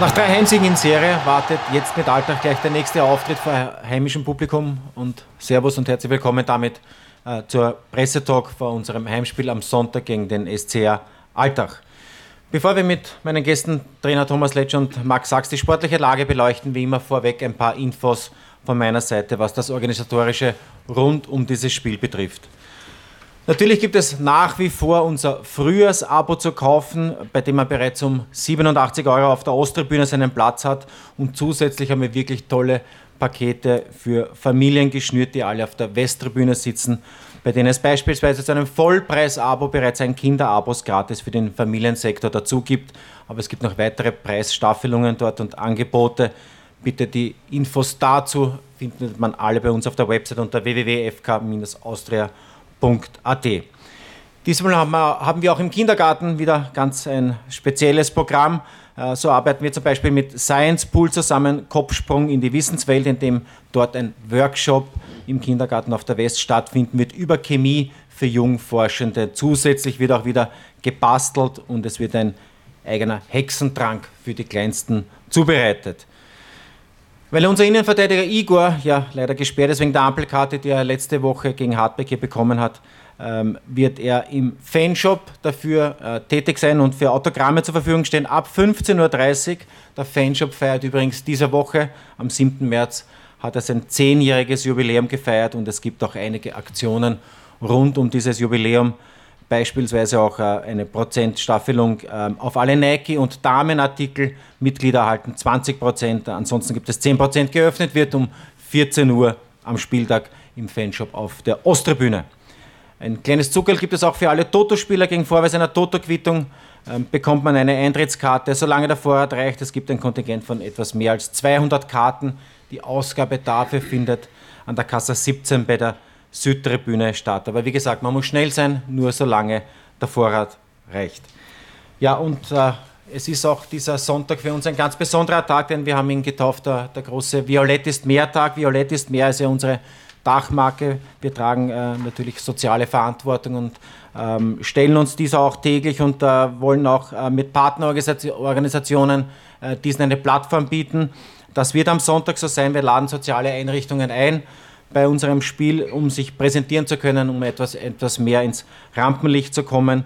Nach drei Heimsiegen in Serie wartet jetzt mit Alltag gleich der nächste Auftritt vor heimischem Publikum und Servus und herzlich willkommen damit äh, zur Pressetalk vor unserem Heimspiel am Sonntag gegen den SCR Alltag. Bevor wir mit meinen Gästen Trainer Thomas Letsch und Max Sachs die sportliche Lage beleuchten, wie immer vorweg ein paar Infos von meiner Seite, was das organisatorische rund um dieses Spiel betrifft. Natürlich gibt es nach wie vor unser Frühjahrsabo zu kaufen, bei dem man bereits um 87 Euro auf der Osttribüne seinen Platz hat. Und zusätzlich haben wir wirklich tolle Pakete für Familien geschnürt, die alle auf der Westtribüne sitzen, bei denen es beispielsweise zu einem Vollpreis-Abo bereits ein Kinderabos gratis für den Familiensektor dazu gibt. Aber es gibt noch weitere Preisstaffelungen dort und Angebote. Bitte die Infos dazu findet man alle bei uns auf der Website unter www.fk-austria.com www.kindergarten.at. Diesmal haben wir, auch im Kindergarten wieder ganz ein spezielles Programm. Äh, so arbeiten wir zum Beispiel mit Science Pool zusammen, Kopfsprung in die Wissenswelt, in dem dort ein Workshop im Kindergarten auf der West stattfinden wird über Chemie für Jungforschende. Zusätzlich wird auch wieder gebastelt und es wird ein eigener Hexentrank für die Kleinsten zubereitet. Weil unser Innenverteidiger Igor ja leider gesperrt ist wegen der Ampelkarte, die er letzte Woche gegen Hartbeck hier bekommen hat, ähm, wird er im Fanshop dafür äh, tätig sein und für Autogramme zur Verfügung stehen ab 15.30 Uhr. Der Fanshop feiert übrigens diese Woche, am 7. März, hat er sein zehnjähriges Jubiläum gefeiert und es gibt auch einige Aktionen rund um dieses Jubiläum beispielsweise auch äh, eine Prozentstaffelung ähm, auf alle Nike- und Damenartikel. Mitglieder erhalten 20 Prozent, ansonsten gibt es 10 Prozent geöffnet, wird um 14 Uhr am Spieltag im Fanshop auf der Osttribüne. Ein kleines Zuckerl gibt es auch für alle Toto-Spieler. Gegen Vorweis einer Toto-Quittung ähm, bekommt man eine Eintrittskarte, solange der Vorrat reicht. Es gibt ein Kontingent von etwas mehr als 200 Karten. Die Ausgabe dafür findet an der Kasse 17 bei der Südtribüne statt. Aber wie gesagt, man muss schnell sein, nur solange der Vorrat reicht. Ja, und äh, es ist auch dieser Sonntag für uns ein ganz besonderer Tag, denn wir haben ihn getauft, der, der große Violett ist mehr Tag. Violett ist mehr als ja unsere Dachmarke. Wir tragen äh, natürlich soziale Verantwortung und ähm, stellen uns dieser auch täglich und äh, wollen auch äh, mit Partnerorganisationen äh, diesen eine Plattform bieten. Das wird am Sonntag so sein. Wir laden soziale Einrichtungen ein bei unserem Spiel, um sich präsentieren zu können, um etwas, etwas mehr ins Rampenlicht zu kommen.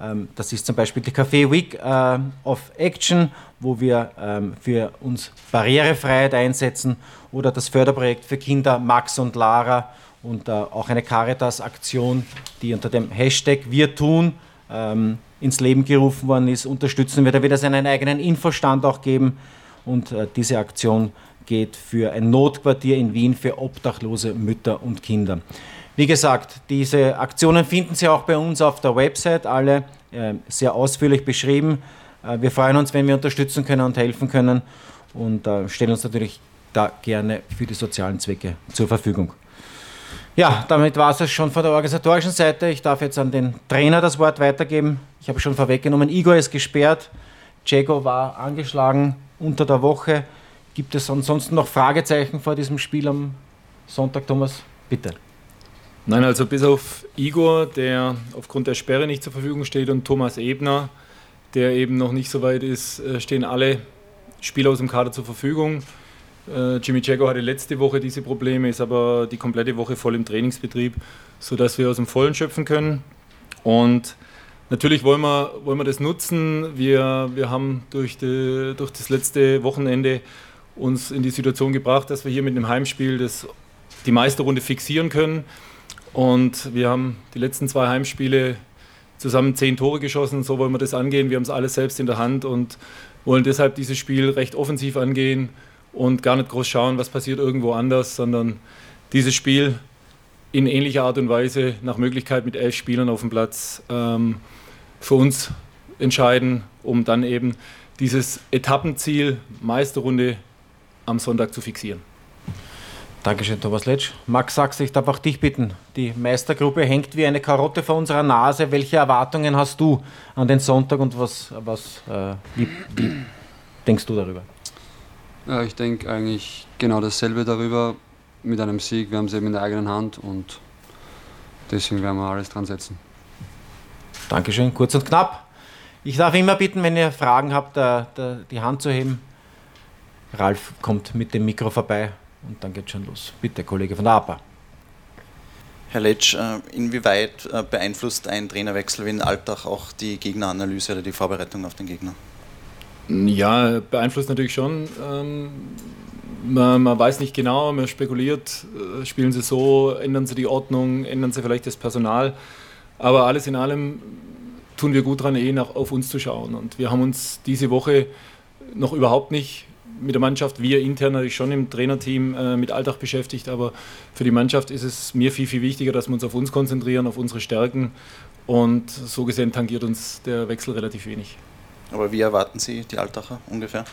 Ähm, das ist zum Beispiel die Café Week äh, of Action, wo wir ähm, für uns Barrierefreiheit einsetzen oder das Förderprojekt für Kinder Max und Lara und äh, auch eine Caritas-Aktion, die unter dem Hashtag Wir tun ähm, ins Leben gerufen worden ist, unterstützen wir. Da wird es einen eigenen Infostand auch geben und äh, diese Aktion geht für ein Notquartier in Wien für obdachlose Mütter und Kinder. Wie gesagt, diese Aktionen finden Sie auch bei uns auf der Website, alle äh, sehr ausführlich beschrieben. Äh, wir freuen uns, wenn wir unterstützen können und helfen können und äh, stellen uns natürlich da gerne für die sozialen Zwecke zur Verfügung. Ja, damit war es schon von der organisatorischen Seite. Ich darf jetzt an den Trainer das Wort weitergeben. Ich habe schon vorweggenommen, Igor ist gesperrt, Diego war angeschlagen unter der Woche. Gibt es ansonsten noch Fragezeichen vor diesem Spiel am Sonntag, Thomas? Bitte. Nein, also bis auf Igor, der aufgrund der Sperre nicht zur Verfügung steht, und Thomas Ebner, der eben noch nicht so weit ist, äh, stehen alle Spieler aus dem Kader zur Verfügung. Äh, Jimmy Jago hatte letzte Woche diese Probleme, ist aber die komplette Woche voll im Trainingsbetrieb, sodass wir aus dem Vollen schöpfen können. Und natürlich wollen wir, wollen wir das nutzen. Wir, wir haben durch, die, durch das letzte Wochenende uns in die Situation gebracht, dass wir hier mit einem Heimspiel das, die Meisterrunde fixieren können. Und wir haben die letzten zwei Heimspiele zusammen zehn Tore geschossen. So wollen wir das angehen. Wir haben es alles selbst in der Hand und wollen deshalb dieses Spiel recht offensiv angehen und gar nicht groß schauen, was passiert irgendwo anders, sondern dieses Spiel in ähnlicher Art und Weise nach Möglichkeit mit elf Spielern auf dem Platz ähm, für uns entscheiden, um dann eben dieses Etappenziel Meisterrunde am Sonntag zu fixieren. Dankeschön, Thomas Letsch. Max Sachs, ich darf auch dich bitten. Die Meistergruppe hängt wie eine Karotte vor unserer Nase. Welche Erwartungen hast du an den Sonntag und was, was äh, wie, wie denkst du darüber? Ja, ich denke eigentlich genau dasselbe darüber. Mit einem Sieg, wir haben es eben in der eigenen Hand und deswegen werden wir alles dran setzen. Dankeschön, kurz und knapp. Ich darf immer bitten, wenn ihr Fragen habt, die Hand zu heben. Ralf kommt mit dem Mikro vorbei und dann geht schon los. Bitte, Kollege von der APA. Herr Letsch, äh, inwieweit äh, beeinflusst ein Trainerwechsel wie in Alltag auch die Gegneranalyse oder die Vorbereitung auf den Gegner? Ja, beeinflusst natürlich schon. Ähm, man, man, weiß nicht genau, man spekuliert, äh, spielen sie so, ändern sie die Ordnung, ändern sie vielleicht das Personal. Aber alles in allem tun wir gut daran, eh nach, auf uns zu schauen. Und wir haben uns diese Woche noch überhaupt nicht mit der Mannschaft, wir intern natürlich schon im Trainerteam äh, mit Alltag beschäftigt, aber für die Mannschaft ist es mir viel, viel wichtiger, dass wir uns auf uns konzentrieren, auf unsere Stärken und so gesehen tangiert uns der Wechsel relativ wenig. Aber wie erwarten Sie die Altacher ungefähr?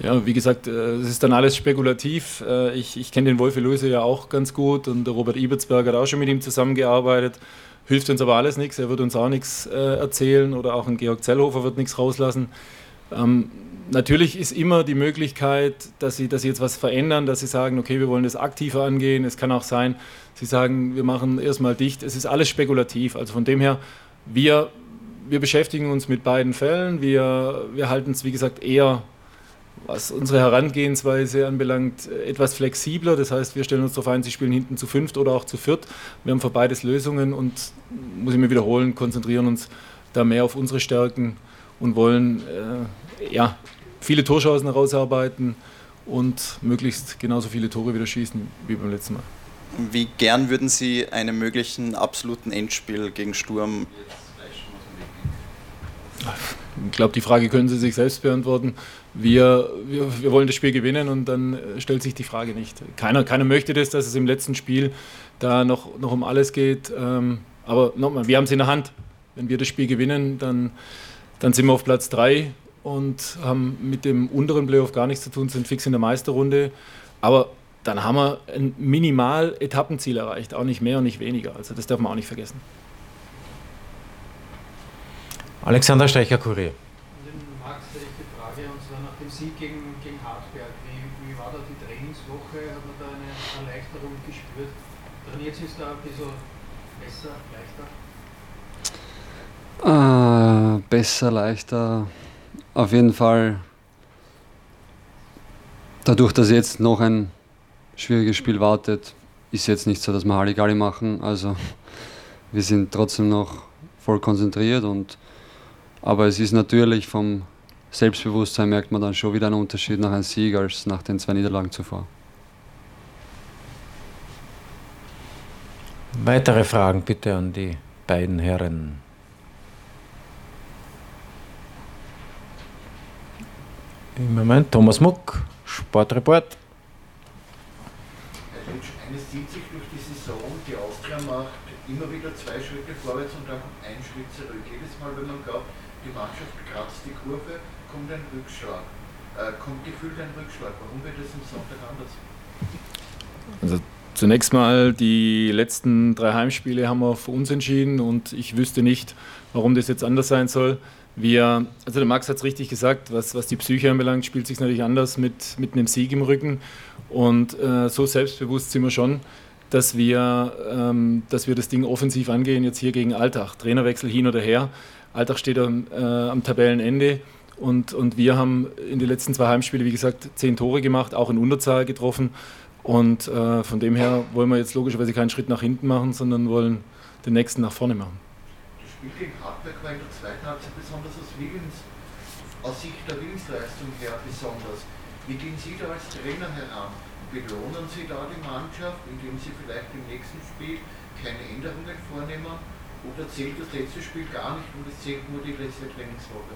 Ja, wie gesagt, äh, es ist dann alles spekulativ. Äh, ich, ich kenne den Wolfe Löse ja auch ganz gut und der Robert Ibertsberger hat auch schon mit ihm zusammengearbeitet. Hilft uns aber alles nichts, er wird uns auch nichts äh, erzählen oder auch ein Georg Zellhofer wird nichts rauslassen. Ähm, natürlich ist immer die Möglichkeit, dass sie, dass sie jetzt was verändern, dass sie sagen, okay, wir wollen das aktiver angehen. Es kann auch sein, sie sagen, wir machen erstmal dicht. Es ist alles spekulativ. Also von dem her, wir, wir beschäftigen uns mit beiden Fällen. Wir, wir halten es, wie gesagt, eher, was unsere Herangehensweise anbelangt, etwas flexibler. Das heißt, wir stellen uns darauf ein, sie spielen hinten zu fünft oder auch zu viert. Wir haben für beides Lösungen und, muss ich mir wiederholen, konzentrieren uns da mehr auf unsere Stärken und wollen äh, ja, viele Torschancen herausarbeiten und möglichst genauso viele Tore wieder schießen wie beim letzten Mal. Wie gern würden Sie einem möglichen absoluten Endspiel gegen Sturm? Ich glaube, die Frage können Sie sich selbst beantworten. Wir, wir, wir, wollen das Spiel gewinnen und dann stellt sich die Frage nicht. Keiner, keiner möchte das, dass es im letzten Spiel da noch, noch um alles geht. Ähm, aber nochmal, wir haben es in der Hand. Wenn wir das Spiel gewinnen, dann, dann sind wir auf Platz 3 und haben mit dem unteren Playoff gar nichts zu tun, sind fix in der Meisterrunde. Aber dann haben wir ein minimal Etappenziel erreicht, auch nicht mehr und nicht weniger. Also das darf man auch nicht vergessen. Alexander Steicher, Kurier. Max, die Frage, und zwar nach dem Sieg gegen, gegen Hartberg. Wie, wie war da die Trainingswoche? Hat man da eine Erleichterung gespürt? Trainiert sich da ein bisschen besser, leichter? Äh, besser, leichter auf jeden Fall, dadurch, dass jetzt noch ein schwieriges Spiel wartet, ist jetzt nicht so, dass wir Halligalli machen. Also wir sind trotzdem noch voll konzentriert und aber es ist natürlich vom Selbstbewusstsein merkt man dann schon wieder einen Unterschied nach einem Sieg als nach den zwei Niederlagen zuvor. Weitere Fragen bitte an die beiden Herren. Im Moment Thomas Muck, Sportreport. Eines zieht sich durch die Saison, die Austria macht immer wieder zwei Schritte vorwärts und dann kommt ein Schritt zurück. Jedes Mal, wenn man glaubt, die Mannschaft kratzt die Kurve, kommt ein Rückschlag. Äh, kommt gefühlt ein Rückschlag. Warum wird es am Sonntag anders? Also zunächst mal, die letzten drei Heimspiele haben wir für uns entschieden und ich wüsste nicht, warum das jetzt anders sein soll. Wir, also der Max hat es richtig gesagt, was, was die Psyche anbelangt, spielt sich natürlich anders mit, mit einem Sieg im Rücken. Und äh, so selbstbewusst sind wir schon, dass wir, ähm, dass wir das Ding offensiv angehen, jetzt hier gegen Alltag. Trainerwechsel hin oder her. Alltag steht am, äh, am Tabellenende. Und, und wir haben in den letzten zwei Heimspielen, wie gesagt, zehn Tore gemacht, auch in Unterzahl getroffen. Und äh, von dem her wollen wir jetzt logischerweise keinen Schritt nach hinten machen, sondern wollen den nächsten nach vorne machen. Spiel gegen Hartberg war in der zweiten Halbzeit besonders aus, Willens, aus Sicht der Willensleistung her besonders. Wie gehen Sie da als Trainer heran? Belohnen Sie da die Mannschaft, indem Sie vielleicht im nächsten Spiel keine Änderungen vornehmen? Oder zählt das letzte Spiel gar nicht und es zählt nur die letzte Trainingswoche?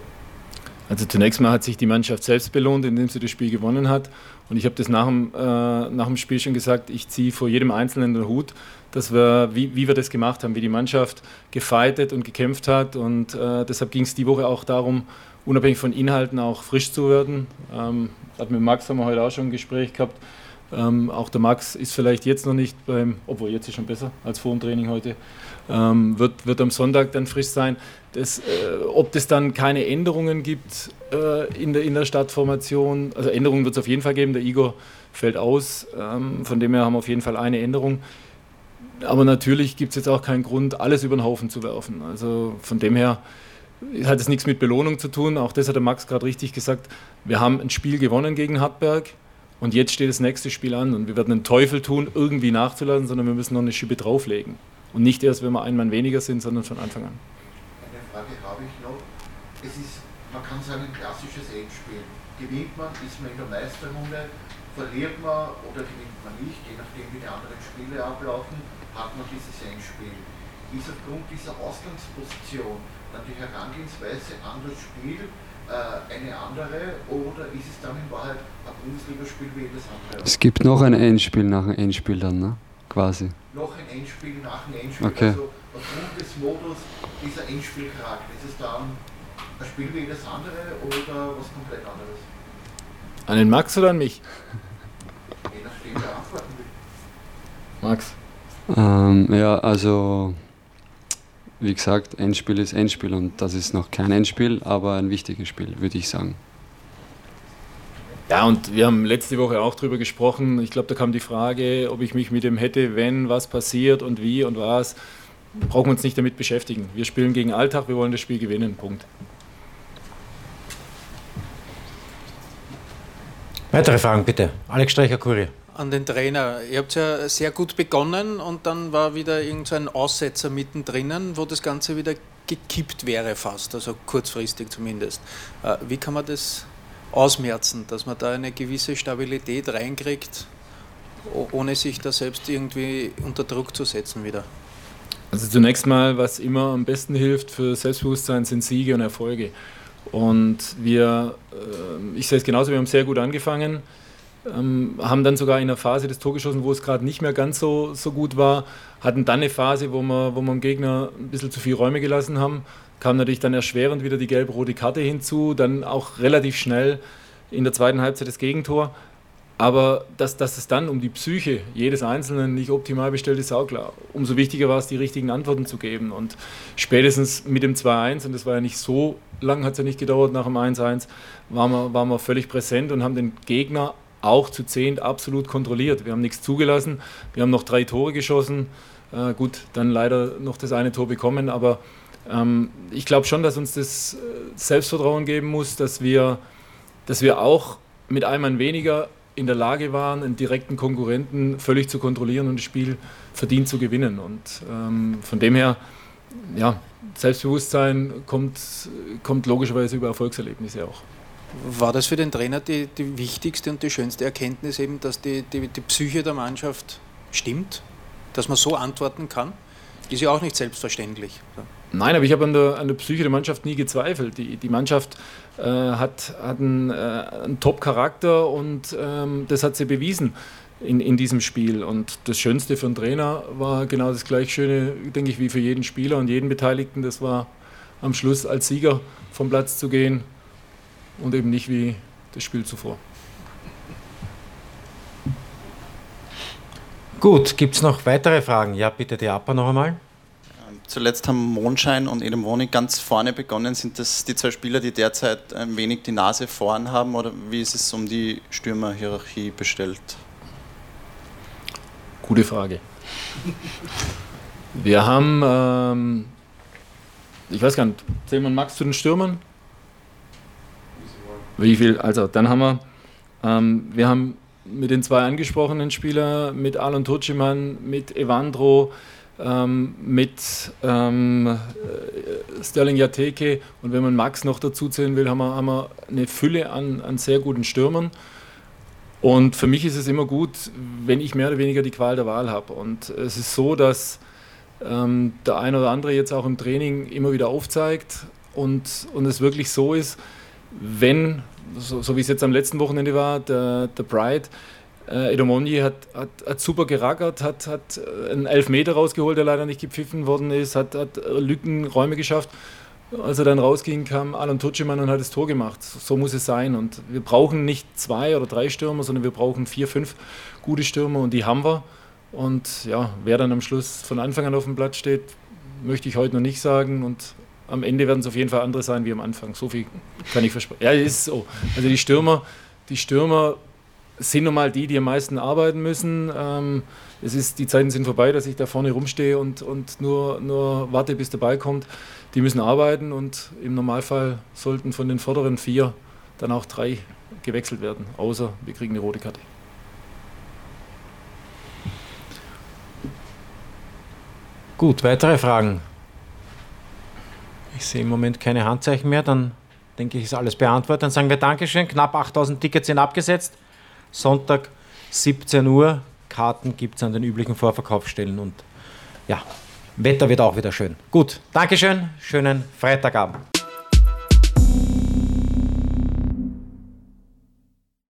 Also zunächst mal hat sich die Mannschaft selbst belohnt, indem sie das Spiel gewonnen hat. Und ich habe das nach dem, äh, nach dem Spiel schon gesagt, ich ziehe vor jedem Einzelnen den Hut, dass wir, wie, wie wir das gemacht haben, wie die Mannschaft gefeitet und gekämpft hat. Und äh, deshalb ging es die Woche auch darum, unabhängig von Inhalten auch frisch zu werden. Ähm, mit Max haben wir heute auch schon ein Gespräch gehabt. Ähm, auch der Max ist vielleicht jetzt noch nicht beim, obwohl jetzt ist schon besser als vor dem Training heute, ähm, wird, wird am Sonntag dann frisch sein. Das, äh, ob es dann keine Änderungen gibt äh, in, der, in der Stadtformation, also Änderungen wird es auf jeden Fall geben. Der Igor fällt aus, ähm, von dem her haben wir auf jeden Fall eine Änderung. Aber natürlich gibt es jetzt auch keinen Grund, alles über den Haufen zu werfen. Also von dem her hat es nichts mit Belohnung zu tun. Auch das hat der Max gerade richtig gesagt. Wir haben ein Spiel gewonnen gegen Hartberg und jetzt steht das nächste Spiel an und wir werden den Teufel tun, irgendwie nachzulassen, sondern wir müssen noch eine Schippe drauflegen. Und nicht erst, wenn wir ein Mann weniger sind, sondern von Anfang an. Eine Frage habe ich noch. Es ist, man kann sagen, ein klassisches Endspiel. Gewinnt man, ist man in der Meisterrunde, verliert man oder gewinnt man nicht, je nachdem wie die anderen Spiele ablaufen, hat man dieses Endspiel. Ist aufgrund dieser Ausgangsposition dann die Herangehensweise an das Spiel eine andere oder ist es dann in Wahrheit ein Bundesligaspiel wie jedes andere? Es gibt noch ein Endspiel nach dem Endspiel dann, ne? quasi. Noch ein Endspiel nach dem Endspiel. Okay. Also aufgrund des Modus dieser Endspielcharakter. Ist es dann ein Spiel wie jedes andere oder was komplett anderes? An den Max oder an mich? Je nachdem, wer antworten will. Max. Ähm, ja, also wie gesagt, Endspiel ist Endspiel und das ist noch kein Endspiel, aber ein wichtiges Spiel, würde ich sagen. Ja, und wir haben letzte Woche auch darüber gesprochen. Ich glaube, da kam die Frage, ob ich mich mit dem hätte, wenn was passiert und wie und was. Brauchen wir uns nicht damit beschäftigen. Wir spielen gegen Alltag, wir wollen das Spiel gewinnen. Punkt. Weitere Fragen bitte. Alex Streicher, Kurier. An den Trainer. Ihr habt ja sehr gut begonnen und dann war wieder irgend so Aussetzer mittendrin, wo das Ganze wieder gekippt wäre fast, also kurzfristig zumindest. Äh, Wie kann man das ausmerzen, dass man da eine gewisse Stabilität reinkriegt, ohne sich da selbst irgendwie unter Druck zu setzen wieder? Also zunächst mal, was immer am besten hilft für Selbstbewusstsein, sind Siege und Erfolge. Und wir, äh, ich sehe es genauso, wir haben sehr gut angefangen, ähm, haben dann sogar in einer Phase das Tor geschossen, wo es gerade nicht mehr ganz so, so gut war, hatten dann eine Phase, wo wir, wo wir dem Gegner ein bisschen zu viel Räume gelassen haben, kam natürlich dann erschwerend wieder die gelb-rote Karte hinzu, dann auch relativ schnell in der zweiten Halbzeit das Gegentor. Aber dass, dass es dann um die Psyche jedes Einzelnen nicht optimal bestellt ist, auch klar. Umso wichtiger war es, die richtigen Antworten zu geben. Und spätestens mit dem 2-1, und das war ja nicht so lang, hat es ja nicht gedauert nach dem 1-1, waren wir, waren wir völlig präsent und haben den Gegner auch zu zehnt absolut kontrolliert. Wir haben nichts zugelassen, wir haben noch drei Tore geschossen. Äh, gut, dann leider noch das eine Tor bekommen, aber ähm, ich glaube schon, dass uns das äh, Selbstvertrauen geben muss, dass wir, dass wir auch mit einem Mann weniger in der Lage waren, einen direkten Konkurrenten völlig zu kontrollieren und das Spiel verdient zu gewinnen. Und ähm, von dem her, ja, Selbstbewusstsein kommt, kommt logischerweise über Erfolgserlebnisse auch. War das für den Trainer die, die wichtigste und die schönste Erkenntnis eben, dass die, die, die Psyche der Mannschaft stimmt? Dass man so antworten kann? Ist ja auch nicht selbstverständlich. Nein, aber ich habe an der, an der Psyche der Mannschaft nie gezweifelt. Die, die Mannschaft äh, hat, hat einen, äh, einen Top-Charakter und ähm, das hat sie bewiesen in, in diesem Spiel. Und das Schönste für einen Trainer war genau das gleich Schöne, denke ich, wie für jeden Spieler und jeden Beteiligten. Das war am Schluss als Sieger vom Platz zu gehen und eben nicht wie das Spiel zuvor. Gut, gibt es noch weitere Fragen? Ja, bitte die APA noch einmal. Zuletzt haben Mondschein und Edemoni ganz vorne begonnen. Sind das die zwei Spieler, die derzeit ein wenig die Nase vorn haben oder wie ist es um die Stürmerhierarchie bestellt? Gute Frage. Wir haben, ähm, ich weiß gar nicht, zählen wir Max zu den Stürmern? Wie viel? Also, dann haben wir, ähm, wir haben mit den zwei angesprochenen Spielern, mit Alon Tuciman, mit Evandro, ähm, mit ähm, äh, Sterling Jateke und wenn man Max noch dazu zählen will, haben wir, haben wir eine Fülle an, an sehr guten Stürmern. Und für mich ist es immer gut, wenn ich mehr oder weniger die Qual der Wahl habe. Und es ist so, dass ähm, der eine oder andere jetzt auch im Training immer wieder aufzeigt und, und es wirklich so ist, wenn, so, so wie es jetzt am letzten Wochenende war, der, der Bright, äh, Edomonji hat, hat, hat super gerackert, hat, hat einen Elfmeter rausgeholt, der leider nicht gepfiffen worden ist, hat, hat Lücken, Räume geschafft. Als er dann rausging, kam Alan Tutschemann und hat das Tor gemacht. So muss es sein. Und wir brauchen nicht zwei oder drei Stürmer, sondern wir brauchen vier, fünf gute Stürmer und die haben wir. Und ja, wer dann am Schluss von Anfang an auf dem Platz steht, möchte ich heute noch nicht sagen. Und am Ende werden es auf jeden Fall andere sein wie am Anfang. So viel kann ich versprechen. Ja, ist so. Also die Stürmer, die Stürmer sind nun mal die, die am meisten arbeiten müssen. Ähm, es ist, die Zeiten sind vorbei, dass ich da vorne rumstehe und, und nur, nur warte, bis der Ball kommt. Die müssen arbeiten und im Normalfall sollten von den vorderen vier dann auch drei gewechselt werden, außer wir kriegen eine rote Karte. Gut, weitere Fragen? Ich sehe im Moment keine Handzeichen mehr, dann denke ich, ist alles beantwortet. Dann sagen wir Dankeschön. Knapp 8000 Tickets sind abgesetzt. Sonntag 17 Uhr. Karten gibt es an den üblichen Vorverkaufsstellen und ja, Wetter wird auch wieder schön. Gut, Dankeschön, schönen Freitagabend.